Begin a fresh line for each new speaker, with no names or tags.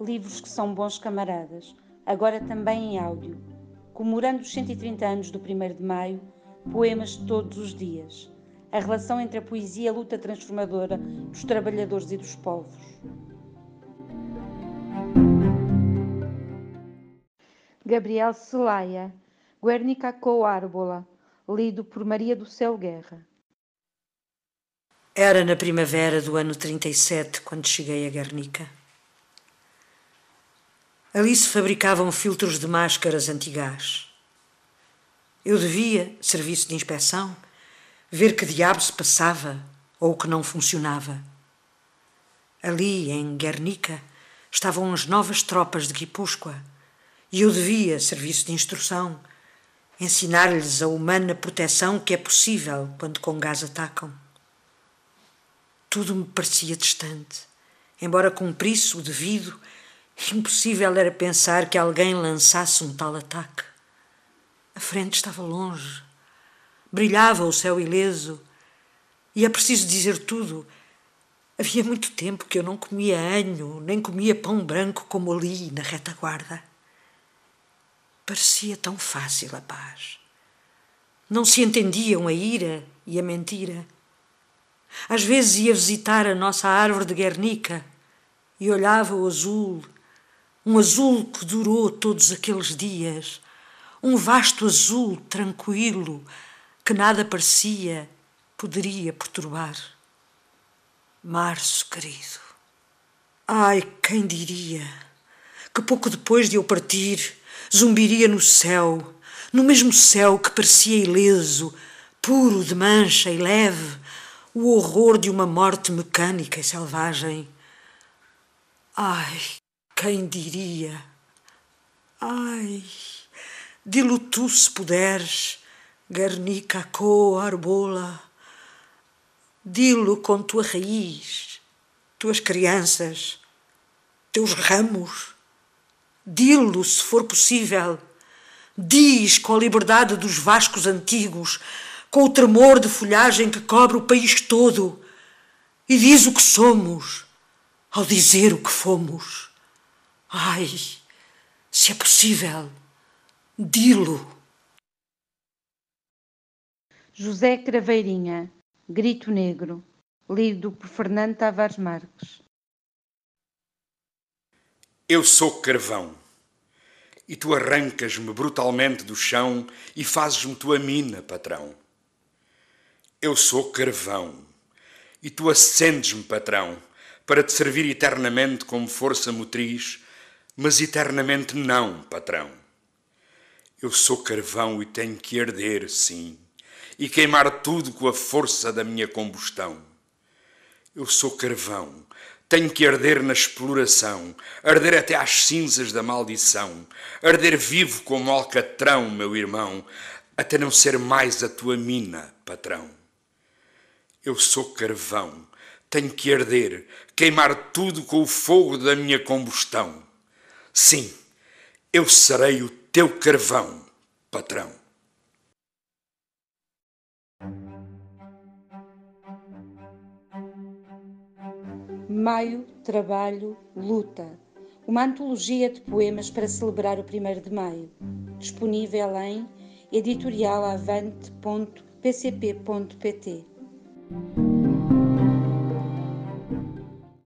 livros que são bons camaradas, agora também em áudio, comemorando os 130 anos do 1 de Maio, poemas todos os dias, a relação entre a poesia e a luta transformadora dos trabalhadores e dos povos. Gabriel Celaya, Guernica co Árbola, lido por Maria do Céu Guerra.
Era na primavera do ano 37 quando cheguei a Guernica. Ali se fabricavam filtros de máscaras antigás. Eu devia, serviço de inspeção, ver que diabo se passava ou que não funcionava. Ali, em Guernica, estavam as novas tropas de Guipúzcoa e eu devia, serviço de instrução, ensinar-lhes a humana proteção que é possível quando com gás atacam. Tudo me parecia distante, embora cumprisse o devido Impossível era pensar que alguém lançasse um tal ataque. A frente estava longe, brilhava o céu ileso, e é preciso dizer tudo. Havia muito tempo que eu não comia anho, nem comia pão branco como ali na retaguarda. Parecia tão fácil a paz. Não se entendiam a ira e a mentira. Às vezes ia visitar a nossa árvore de Guernica e olhava o azul um azul que durou todos aqueles dias, um vasto azul tranquilo que nada parecia poderia perturbar. Março querido, ai, quem diria que pouco depois de eu partir zumbiria no céu, no mesmo céu que parecia ileso, puro de mancha e leve, o horror de uma morte mecânica e selvagem. Ai, quem diria? Ai, dilo tu se puderes, Guernica co arbola, dilo com tua raiz, tuas crianças, teus ramos, dilo se for possível, diz com a liberdade dos vascos antigos, com o tremor de folhagem que cobre o país todo, e diz o que somos, ao dizer o que fomos. Ai, se é possível, dilo.
José Craveirinha, Grito Negro, lido por Fernando Tavares Marques.
Eu sou carvão, e tu arrancas-me brutalmente do chão e fazes-me tua mina, patrão. Eu sou carvão, e tu acendes-me, patrão, para te servir eternamente como força motriz mas eternamente não, patrão. Eu sou carvão e tenho que arder, sim, e queimar tudo com a força da minha combustão. Eu sou carvão, tenho que arder na exploração, arder até às cinzas da maldição, arder vivo como alcatrão, meu irmão, até não ser mais a tua mina, patrão. Eu sou carvão, tenho que arder, queimar tudo com o fogo da minha combustão. Sim, eu serei o teu carvão, patrão.
Maio, Trabalho, Luta. Uma antologia de poemas para celebrar o 1 de Maio. Disponível em editorialavante.pcp.pt.